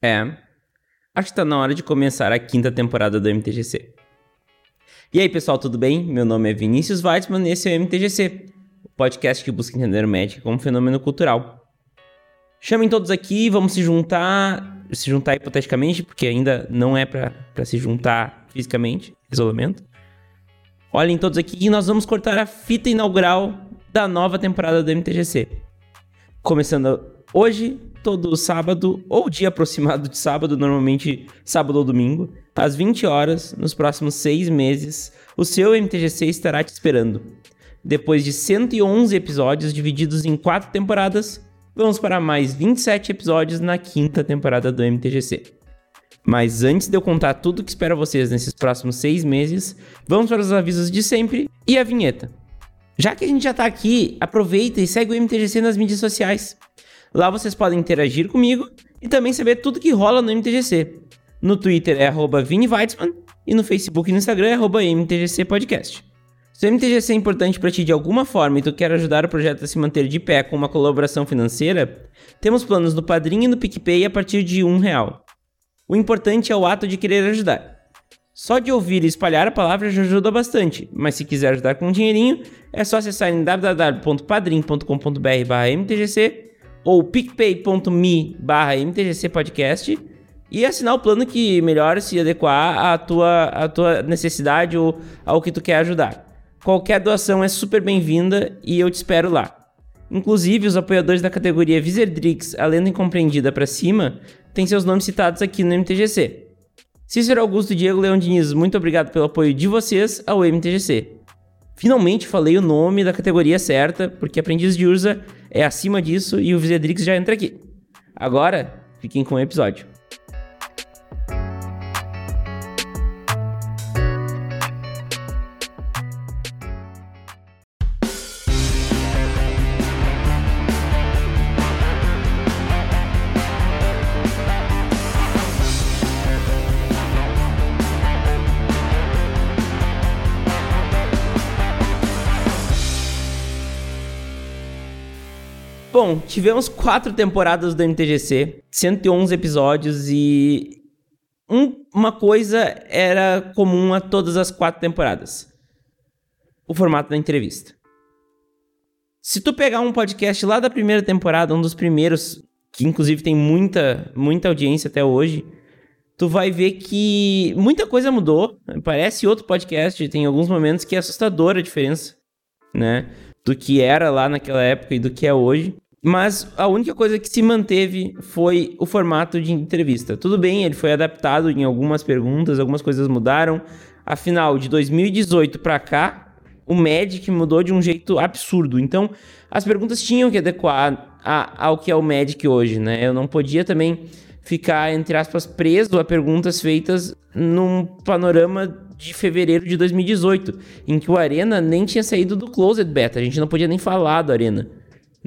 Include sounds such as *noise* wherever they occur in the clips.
É. Acho que tá na hora de começar a quinta temporada do MTGC. E aí, pessoal, tudo bem? Meu nome é Vinícius Weitzman e esse é o MTGC, o podcast que busca entender o Magic como fenômeno cultural. Chamem todos aqui, vamos se juntar, se juntar hipoteticamente, porque ainda não é para se juntar fisicamente, isolamento. Olhem todos aqui e nós vamos cortar a fita inaugural da nova temporada do MTGC. Começando hoje, todo sábado ou dia aproximado de sábado, normalmente sábado ou domingo, às 20 horas, nos próximos seis meses, o seu MTGC estará te esperando. Depois de 111 episódios divididos em quatro temporadas, vamos para mais 27 episódios na quinta temporada do MTGC. Mas antes de eu contar tudo que espera vocês nesses próximos seis meses, vamos para os avisos de sempre e a vinheta. Já que a gente já está aqui, aproveita e segue o MTGC nas mídias sociais. Lá vocês podem interagir comigo e também saber tudo que rola no MTGC. No Twitter é arroba e no Facebook e no Instagram é arroba MTGC Podcast. Se o MTGC é importante para ti de alguma forma e tu quer ajudar o projeto a se manter de pé com uma colaboração financeira, temos planos no Padrim e no PicPay a partir de um real. O importante é o ato de querer ajudar. Só de ouvir e espalhar a palavra já ajuda bastante, mas se quiser ajudar com um dinheirinho, é só acessar em www.padrim.com.br/mtgc ou picpay.me barra mtgcpodcast e assinar o plano que melhor se adequar à tua, à tua necessidade ou ao que tu quer ajudar. Qualquer doação é super bem-vinda e eu te espero lá. Inclusive, os apoiadores da categoria Wizardrix, a lenda incompreendida para cima, têm seus nomes citados aqui no MTGC. Cícero Augusto Diego Leão Diniz, muito obrigado pelo apoio de vocês ao MTGC. Finalmente falei o nome da categoria certa, porque Aprendiz de Urza é acima disso e o Vizedrix já entra aqui. Agora, fiquem com o episódio. Bom, tivemos quatro temporadas do MTGC, 111 episódios e um, uma coisa era comum a todas as quatro temporadas: o formato da entrevista. Se tu pegar um podcast lá da primeira temporada, um dos primeiros, que inclusive tem muita, muita audiência até hoje, tu vai ver que muita coisa mudou. Parece outro podcast, tem alguns momentos que é assustadora a diferença, né? Do que era lá naquela época e do que é hoje. Mas a única coisa que se manteve foi o formato de entrevista. Tudo bem, ele foi adaptado em algumas perguntas, algumas coisas mudaram. Afinal, de 2018 para cá, o Magic mudou de um jeito absurdo. Então, as perguntas tinham que adequar a, ao que é o Magic hoje, né? Eu não podia também ficar, entre aspas, preso a perguntas feitas num panorama de fevereiro de 2018, em que o Arena nem tinha saído do Closed Beta, a gente não podia nem falar do Arena.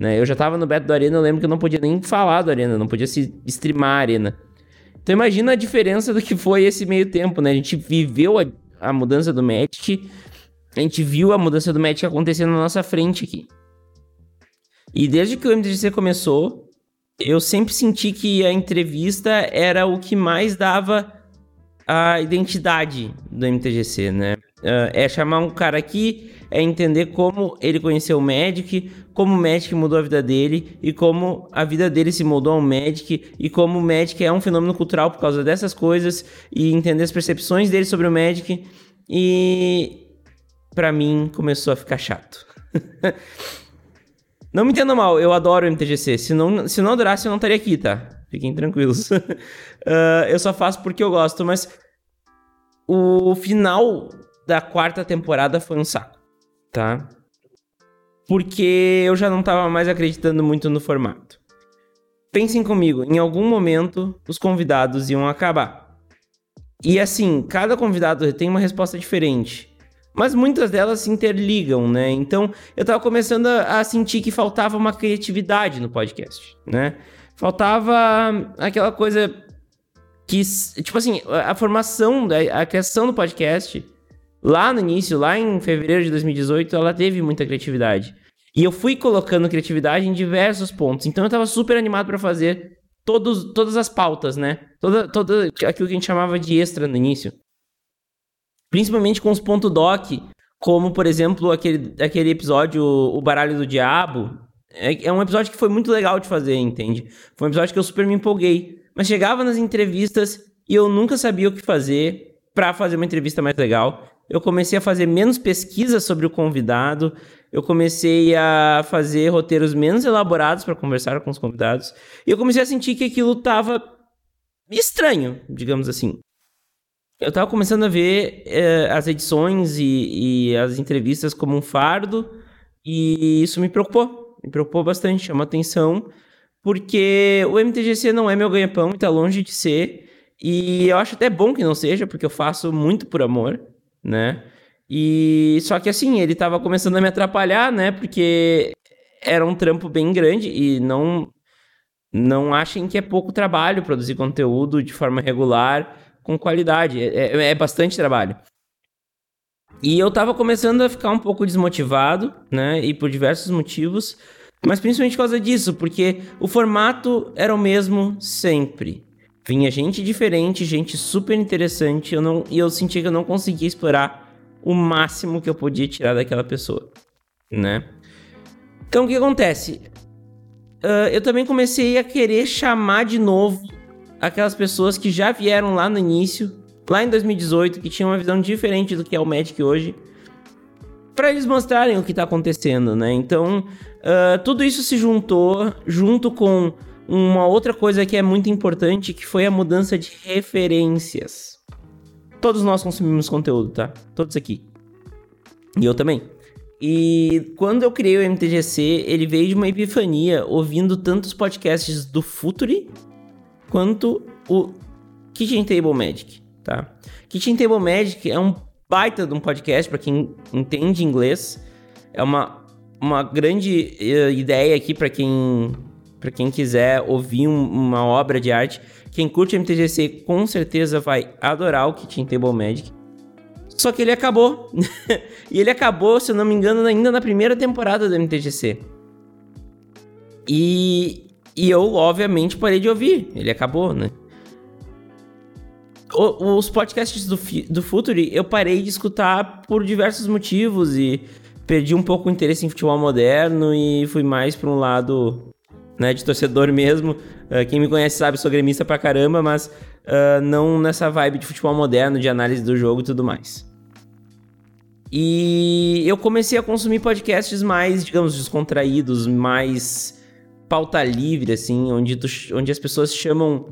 Né? Eu já tava no beta do Arena, eu lembro que eu não podia nem falar do Arena, não podia se streamar a Arena. Então imagina a diferença do que foi esse meio tempo, né? A gente viveu a, a mudança do Magic, a gente viu a mudança do Magic acontecendo na nossa frente aqui. E desde que o MTGC começou, eu sempre senti que a entrevista era o que mais dava a identidade do MTGC, né? Uh, é chamar um cara aqui, é entender como ele conheceu o Magic, como o Magic mudou a vida dele e como a vida dele se moldou ao Magic e como o Magic é um fenômeno cultural por causa dessas coisas e entender as percepções dele sobre o Magic e para mim começou a ficar chato. *laughs* não me entenda mal, eu adoro o MTGC. Se não, se não adorasse, eu não estaria aqui, tá? Fiquem tranquilos. uh, *laughs* eu só faço porque eu gosto, mas o final da quarta temporada foi um saco, tá? Porque eu já não tava mais acreditando muito no formato. Pensem comigo, em algum momento os convidados iam acabar. E assim, cada convidado tem uma resposta diferente. Mas muitas delas se interligam, né? Então eu tava começando a, a sentir que faltava uma criatividade no podcast, né? Faltava aquela coisa que, tipo assim, a formação, a criação do podcast lá no início, lá em fevereiro de 2018, ela teve muita criatividade. E eu fui colocando criatividade em diversos pontos. Então eu tava super animado para fazer todos, todas as pautas, né? Toda, toda aquilo que a gente chamava de extra no início. Principalmente com os ponto doc, como, por exemplo, aquele, aquele episódio O Baralho do Diabo. É, é um episódio que foi muito legal de fazer, entende? Foi um episódio que eu super me empolguei. Mas chegava nas entrevistas e eu nunca sabia o que fazer para fazer uma entrevista mais legal. Eu comecei a fazer menos pesquisa sobre o convidado, eu comecei a fazer roteiros menos elaborados para conversar com os convidados, e eu comecei a sentir que aquilo tava estranho, digamos assim. Eu tava começando a ver eh, as edições e, e as entrevistas como um fardo, e isso me preocupou, me preocupou bastante, chamou atenção, porque o MTGC não é meu ganha-pão e tá longe de ser, e eu acho até bom que não seja, porque eu faço muito por amor, né? E só que assim, ele tava começando a me atrapalhar, né? Porque era um trampo bem grande e não não achem que é pouco trabalho produzir conteúdo de forma regular com qualidade. É, é, é bastante trabalho. E eu tava começando a ficar um pouco desmotivado, né? E por diversos motivos. Mas principalmente por causa disso, porque o formato era o mesmo sempre. Vinha gente diferente, gente super interessante, eu não, e eu sentia que eu não conseguia explorar o máximo que eu podia tirar daquela pessoa, né? Então o que acontece? Uh, eu também comecei a querer chamar de novo aquelas pessoas que já vieram lá no início, lá em 2018, que tinham uma visão diferente do que é o Magic hoje, para eles mostrarem o que está acontecendo, né? Então, uh, tudo isso se juntou junto com uma outra coisa que é muito importante, que foi a mudança de referências. Todos nós consumimos conteúdo, tá? Todos aqui. E eu também. E quando eu criei o MTGC, ele veio de uma epifania ouvindo tantos podcasts do Futuri quanto o Kitchen Table Magic, tá? Kitchen Table Magic é um baita de um podcast para quem entende inglês. É uma, uma grande uh, ideia aqui para quem para quem quiser ouvir um, uma obra de arte. Quem curte MTGC com certeza vai adorar o Kitchen Table Magic. Só que ele acabou. *laughs* e ele acabou, se eu não me engano, ainda na primeira temporada do MTGC. E, e eu, obviamente, parei de ouvir. Ele acabou, né? O, os podcasts do, do Futuri eu parei de escutar por diversos motivos e perdi um pouco o interesse em futebol moderno e fui mais para um lado né, de torcedor mesmo. Uh, quem me conhece sabe, sou gremista pra caramba, mas uh, não nessa vibe de futebol moderno, de análise do jogo e tudo mais. E eu comecei a consumir podcasts mais, digamos, descontraídos, mais pauta livre, assim, onde, tu, onde as pessoas chamam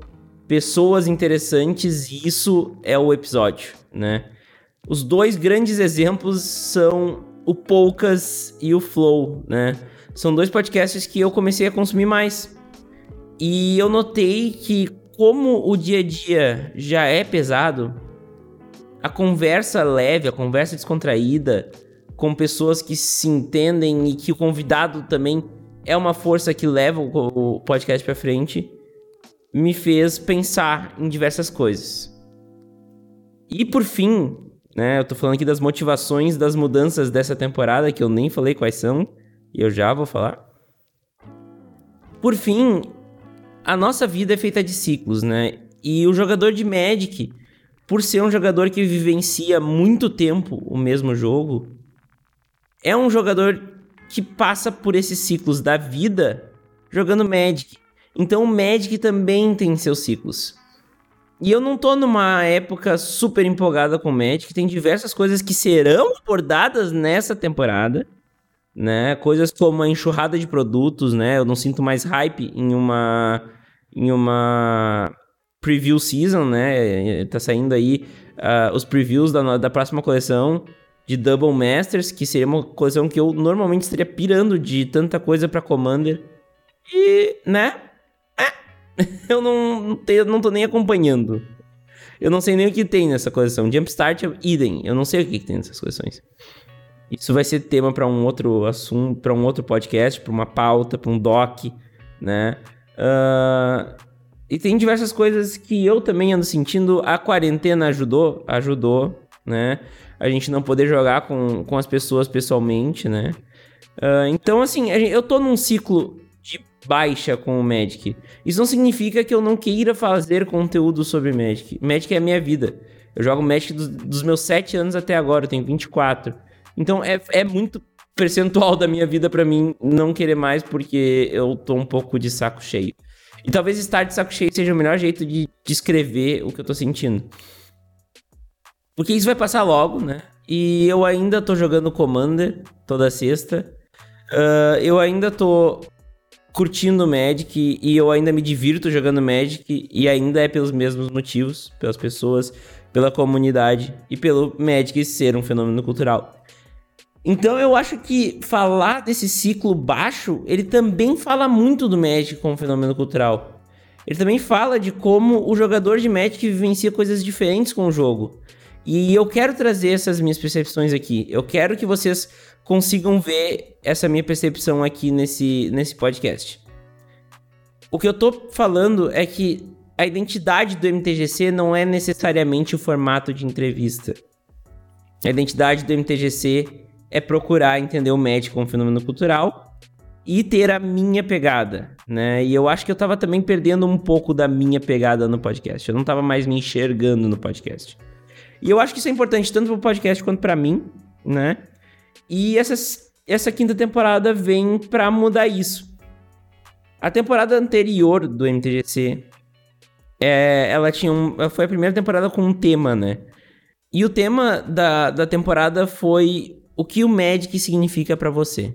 pessoas interessantes e isso é o episódio, né? Os dois grandes exemplos são o Poucas e o Flow, né? São dois podcasts que eu comecei a consumir mais. E eu notei que, como o dia a dia já é pesado, a conversa leve, a conversa descontraída, com pessoas que se entendem e que o convidado também é uma força que leva o podcast para frente, me fez pensar em diversas coisas. E por fim, né, eu tô falando aqui das motivações das mudanças dessa temporada, que eu nem falei quais são, e eu já vou falar. Por fim, a nossa vida é feita de ciclos, né? E o jogador de Magic, por ser um jogador que vivencia muito tempo o mesmo jogo, é um jogador que passa por esses ciclos da vida jogando Magic. Então o Magic também tem seus ciclos. E eu não tô numa época super empolgada com o Magic, tem diversas coisas que serão abordadas nessa temporada né? Coisas como a enxurrada de produtos, né? Eu não sinto mais hype em uma em uma preview season, né? Tá saindo aí uh, os previews da, da próxima coleção de Double Masters, que seria uma coleção que eu normalmente estaria pirando de tanta coisa para Commander. E, né? É. *laughs* eu não, tenho, não tô nem acompanhando. Eu não sei nem o que tem nessa coleção. Jumpstart é idem. Eu não sei o que, que tem nessas coleções. Isso vai ser tema para um outro assunto, para um outro podcast, para uma pauta, para um doc, né? Uh, e tem diversas coisas que eu também ando sentindo. A quarentena ajudou, ajudou, né? A gente não poder jogar com, com as pessoas pessoalmente, né? Uh, então, assim, eu tô num ciclo de baixa com o Magic. Isso não significa que eu não queira fazer conteúdo sobre Magic. Magic é a minha vida. Eu jogo Magic dos, dos meus 7 anos até agora, eu tenho 24. Então é, é muito percentual da minha vida para mim não querer mais porque eu tô um pouco de saco cheio. E talvez estar de saco cheio seja o melhor jeito de descrever o que eu tô sentindo. Porque isso vai passar logo, né? E eu ainda tô jogando Commander toda sexta. Uh, eu ainda tô curtindo Magic e eu ainda me divirto jogando Magic e ainda é pelos mesmos motivos, pelas pessoas, pela comunidade e pelo Magic ser um fenômeno cultural. Então eu acho que falar desse ciclo baixo, ele também fala muito do Magic como fenômeno cultural. Ele também fala de como o jogador de Magic vivencia coisas diferentes com o jogo. E eu quero trazer essas minhas percepções aqui. Eu quero que vocês consigam ver essa minha percepção aqui nesse, nesse podcast. O que eu tô falando é que a identidade do MTGC não é necessariamente o formato de entrevista. A identidade do MTGC é procurar entender o Magic como fenômeno cultural e ter a minha pegada, né? E eu acho que eu tava também perdendo um pouco da minha pegada no podcast. Eu não tava mais me enxergando no podcast. E eu acho que isso é importante tanto pro podcast quanto para mim, né? E essa, essa quinta temporada vem para mudar isso. A temporada anterior do MTGC, é, ela tinha um, foi a primeira temporada com um tema, né? E o tema da, da temporada foi o que o Magic significa para você.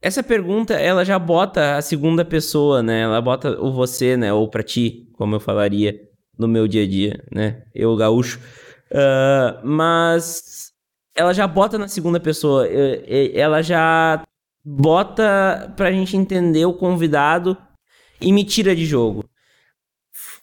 Essa pergunta, ela já bota a segunda pessoa, né? Ela bota o você, né? Ou para ti, como eu falaria no meu dia a dia, né? Eu, gaúcho. Uh, mas ela já bota na segunda pessoa. Ela já bota pra gente entender o convidado e me tira de jogo.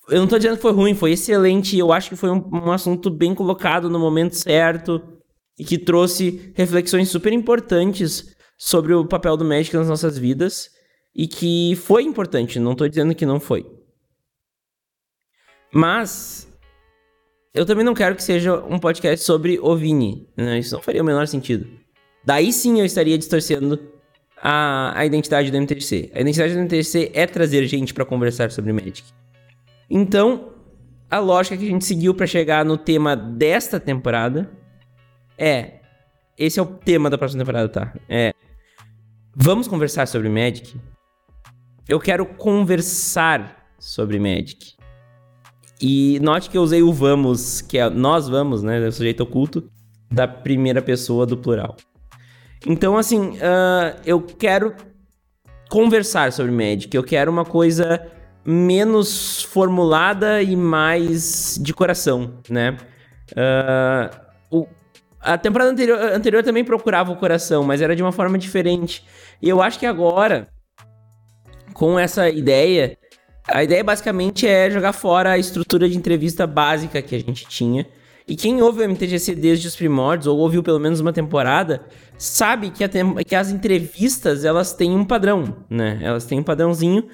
Eu não tô dizendo que foi ruim, foi excelente. Eu acho que foi um, um assunto bem colocado no momento certo e que trouxe reflexões super importantes sobre o papel do médico nas nossas vidas e que foi importante, não tô dizendo que não foi. Mas eu também não quero que seja um podcast sobre o Vini, né? Isso não faria o menor sentido. Daí sim eu estaria distorcendo a, a identidade do MTC. A identidade do MTC é trazer gente para conversar sobre Magic. Então, a lógica que a gente seguiu para chegar no tema desta temporada é. Esse é o tema da próxima temporada, tá? É. Vamos conversar sobre Magic? Eu quero conversar sobre Magic. E note que eu usei o vamos, que é nós vamos, né? É o sujeito oculto, da primeira pessoa do plural. Então, assim, uh, eu quero conversar sobre Magic. Eu quero uma coisa menos formulada e mais de coração, né? Uh, o, a temporada anterior, anterior também procurava o coração, mas era de uma forma diferente. E eu acho que agora, com essa ideia, a ideia basicamente é jogar fora a estrutura de entrevista básica que a gente tinha. E quem ouve o MTGC desde os primórdios, ou ouviu pelo menos uma temporada, sabe que, que as entrevistas elas têm um padrão, né? Elas têm um padrãozinho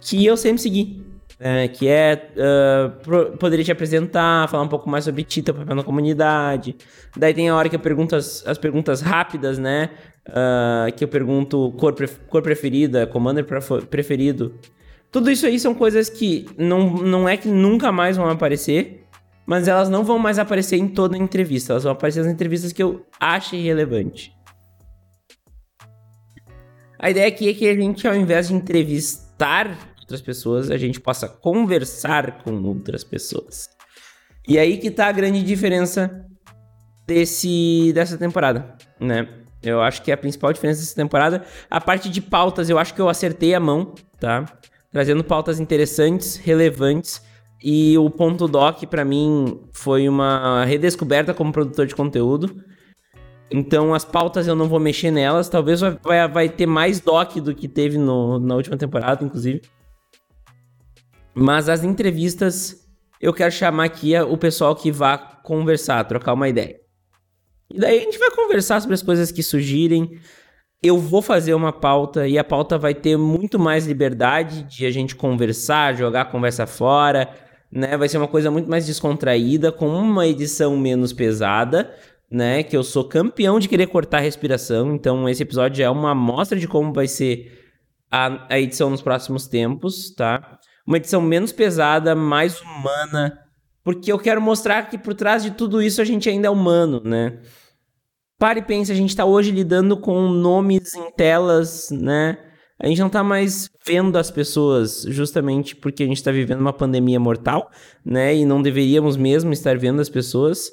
que eu sempre segui. É, que é uh, poderia te apresentar, falar um pouco mais sobre ti, teu papel na comunidade. Daí tem a hora que eu pergunto as, as perguntas rápidas, né? Uh, que eu pergunto cor, cor preferida, commander preferido. Tudo isso aí são coisas que não, não é que nunca mais vão aparecer, mas elas não vão mais aparecer em toda entrevista. Elas vão aparecer nas entrevistas que eu ache relevante. A ideia aqui é que a gente, ao invés de entrevistar outras pessoas, a gente possa conversar com outras pessoas. E aí que tá a grande diferença desse, dessa temporada, né? Eu acho que a principal diferença dessa temporada. A parte de pautas, eu acho que eu acertei a mão, tá? trazendo pautas interessantes, relevantes. E o ponto doc, para mim, foi uma redescoberta como produtor de conteúdo. Então, as pautas eu não vou mexer nelas. Talvez vai, vai ter mais doc do que teve no, na última temporada, inclusive. Mas as entrevistas, eu quero chamar aqui o pessoal que vá conversar, trocar uma ideia. E daí a gente vai conversar sobre as coisas que surgirem, eu vou fazer uma pauta e a pauta vai ter muito mais liberdade de a gente conversar, jogar a conversa fora, né? Vai ser uma coisa muito mais descontraída, com uma edição menos pesada, né? Que eu sou campeão de querer cortar a respiração, então esse episódio é uma amostra de como vai ser a, a edição nos próximos tempos, tá? Uma edição menos pesada, mais humana, porque eu quero mostrar que por trás de tudo isso a gente ainda é humano, né? Pare e pense, a gente está hoje lidando com nomes em telas, né? A gente não está mais vendo as pessoas justamente porque a gente está vivendo uma pandemia mortal, né? E não deveríamos mesmo estar vendo as pessoas.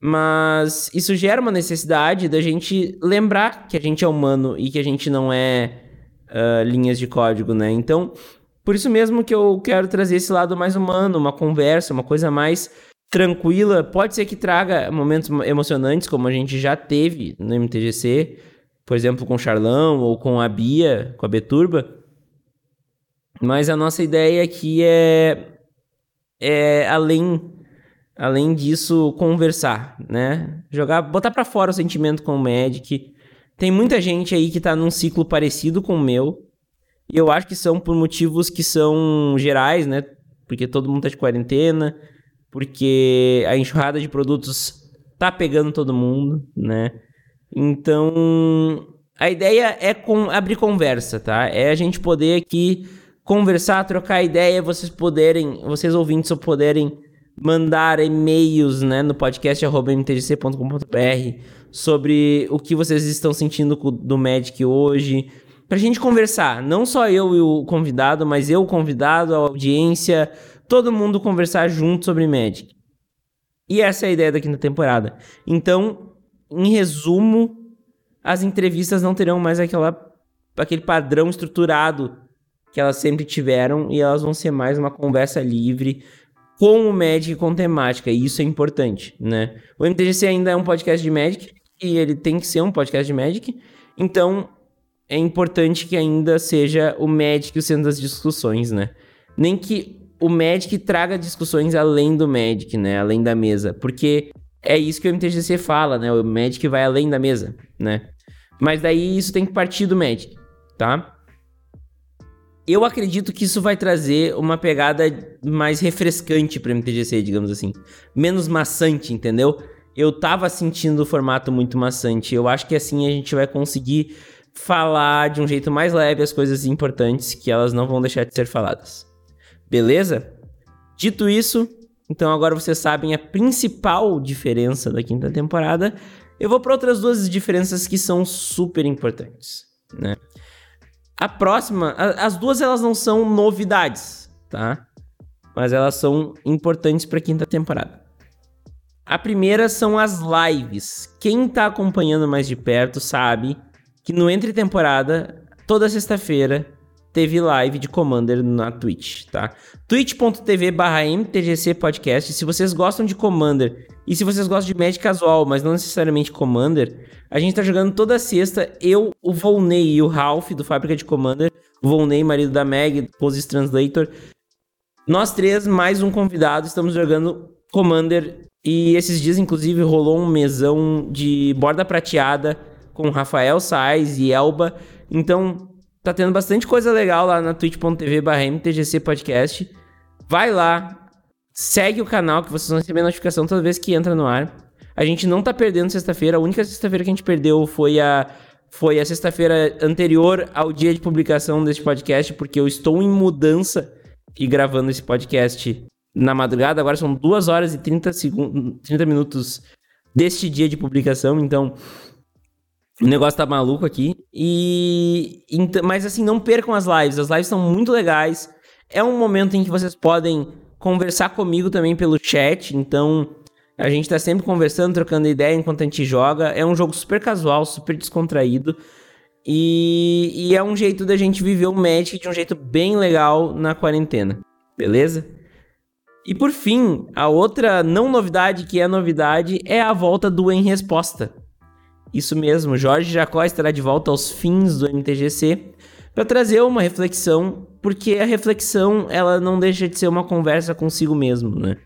Mas isso gera uma necessidade da gente lembrar que a gente é humano e que a gente não é uh, linhas de código, né? Então, por isso mesmo que eu quero trazer esse lado mais humano, uma conversa, uma coisa mais tranquila. Pode ser que traga momentos emocionantes, como a gente já teve no MTGC, por exemplo, com o Charlão ou com a Bia, com a Beturba. Mas a nossa ideia aqui é, é além além disso conversar, né? Jogar, botar para fora o sentimento com o Magic. Tem muita gente aí que tá num ciclo parecido com o meu. E eu acho que são por motivos que são gerais, né? Porque todo mundo tá de quarentena, porque a enxurrada de produtos tá pegando todo mundo, né? Então, a ideia é com, abrir conversa, tá? É a gente poder aqui conversar, trocar ideia, vocês poderem, vocês ouvintes poderem mandar e-mails, né, no podcast mtgc.com.br sobre o que vocês estão sentindo do Magic hoje, pra gente conversar, não só eu e o convidado, mas eu, o convidado, a audiência, todo mundo conversar junto sobre Magic. E essa é a ideia da quinta temporada. Então, em resumo, as entrevistas não terão mais aquela, aquele padrão estruturado que elas sempre tiveram e elas vão ser mais uma conversa livre com o Magic com temática, e isso é importante, né? O MTGC ainda é um podcast de Magic, e ele tem que ser um podcast de Magic, então é importante que ainda seja o Magic o centro das discussões, né? Nem que o Magic traga discussões além do Magic, né? Além da mesa, porque é isso que o MTGC fala, né? O Magic vai além da mesa, né? Mas daí isso tem que partir do Magic, tá? eu acredito que isso vai trazer uma pegada mais refrescante para MTGC, digamos assim. Menos maçante, entendeu? Eu tava sentindo o formato muito maçante. Eu acho que assim a gente vai conseguir falar de um jeito mais leve as coisas importantes que elas não vão deixar de ser faladas. Beleza? Dito isso, então agora vocês sabem a principal diferença da quinta temporada. Eu vou para outras duas diferenças que são super importantes, né? A próxima, a, as duas elas não são novidades, tá? Mas elas são importantes para a quinta temporada. A primeira são as lives. Quem tá acompanhando mais de perto sabe que no entre temporada, toda sexta-feira, teve live de Commander na Twitch, tá? twitch.tv barra MTGC Podcast. Se vocês gostam de Commander e se vocês gostam de Magic casual, mas não necessariamente Commander, a gente tá jogando toda sexta. Eu, o Volney e o Ralph, do Fábrica de Commander. O Volney, marido da Meg, Poses Translator. Nós três, mais um convidado, estamos jogando Commander. E esses dias, inclusive, rolou um mesão de borda prateada com Rafael Sais e Elba. Então, tá tendo bastante coisa legal lá na twitch.tv MTGC Podcast. Vai lá, segue o canal que vocês vão receber notificação toda vez que entra no ar. A gente não tá perdendo sexta-feira. A única sexta-feira que a gente perdeu foi a foi a sexta-feira anterior ao dia de publicação deste podcast, porque eu estou em mudança e gravando esse podcast na madrugada. Agora são 2 horas e 30, segundos, 30 minutos deste dia de publicação, então o negócio tá maluco aqui. E mas assim, não percam as lives. As lives são muito legais. É um momento em que vocês podem conversar comigo também pelo chat, então a gente tá sempre conversando, trocando ideia enquanto a gente joga. É um jogo super casual, super descontraído. E, e é um jeito da gente viver o Magic de um jeito bem legal na quarentena. Beleza? E por fim, a outra não novidade que é novidade é a volta do Em Resposta. Isso mesmo, Jorge Jacó estará de volta aos fins do MTGC para trazer uma reflexão, porque a reflexão ela não deixa de ser uma conversa consigo mesmo, né?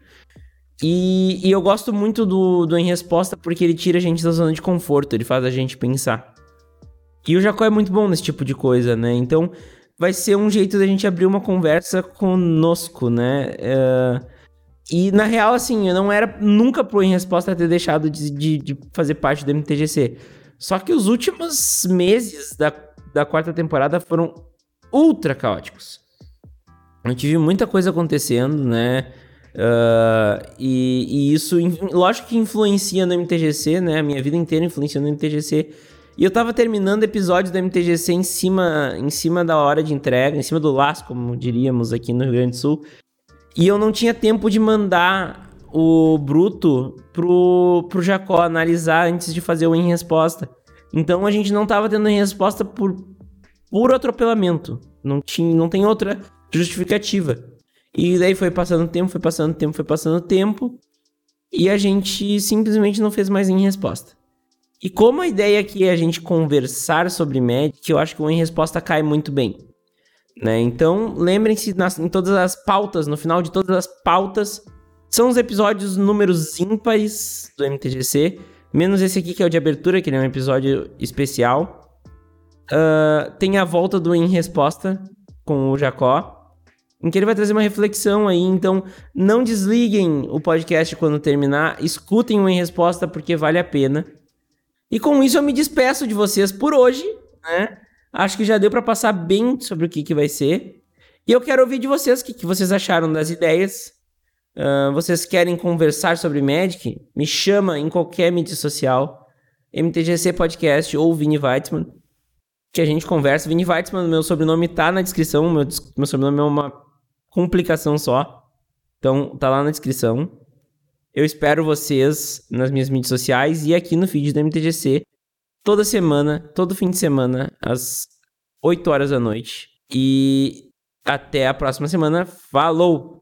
E, e, eu gosto muito do, do Em Resposta porque ele tira a gente da zona de conforto, ele faz a gente pensar. E o Jacó é muito bom nesse tipo de coisa, né? Então vai ser um jeito da gente abrir uma conversa conosco, né? Uh, e na real, assim, eu não era nunca pro Em Resposta ter deixado de, de, de, fazer parte do MTGC. Só que os últimos meses da, da quarta temporada foram ultra caóticos. Eu tive muita coisa acontecendo, né? Uh, e, e, isso, lógico que influencia no MTGC, né? A minha vida inteira influencia no MTGC. E eu tava terminando episódios do MTGC em cima, em cima da hora de entrega, em cima do laço, como diríamos aqui no Rio Grande do Sul. E eu não tinha tempo de mandar o Bruto pro, pro Jacó analisar antes de fazer o em resposta. Então a gente não tava tendo em resposta por puro atropelamento. Não, tinha, não tem outra justificativa. E daí foi passando tempo, foi passando tempo, foi passando tempo. E a gente simplesmente não fez mais em resposta. E como a ideia aqui é a gente conversar sobre Magic, eu acho que o em resposta cai muito bem. Né? Então, lembrem-se em todas as pautas, no final de todas as pautas, são os episódios números ímpares do MTGC, menos esse aqui que é o de abertura, que é um episódio especial. Uh, tem a volta do Em Resposta com o Jacó, em que ele vai trazer uma reflexão aí. Então, não desliguem o podcast quando terminar, escutem o Em Resposta porque vale a pena. E com isso eu me despeço de vocês por hoje, né? Acho que já deu para passar bem sobre o que, que vai ser. E eu quero ouvir de vocês o que, que vocês acharam das ideias. Uh, vocês querem conversar sobre Magic? Me chama em qualquer mídia social. MTGC Podcast ou Vini Weitzman. Que a gente conversa. Vini Weitzman, meu sobrenome tá na descrição. Meu, meu sobrenome é uma complicação só. Então, tá lá na descrição. Eu espero vocês nas minhas mídias sociais e aqui no feed do MTGC toda semana, todo fim de semana, às 8 horas da noite. E até a próxima semana. Falou!